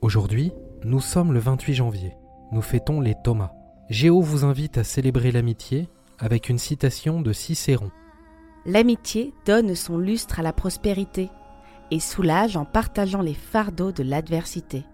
Aujourd'hui, nous sommes le 28 janvier. Nous fêtons les Thomas. Géo vous invite à célébrer l'amitié avec une citation de Cicéron. L'amitié donne son lustre à la prospérité et soulage en partageant les fardeaux de l'adversité.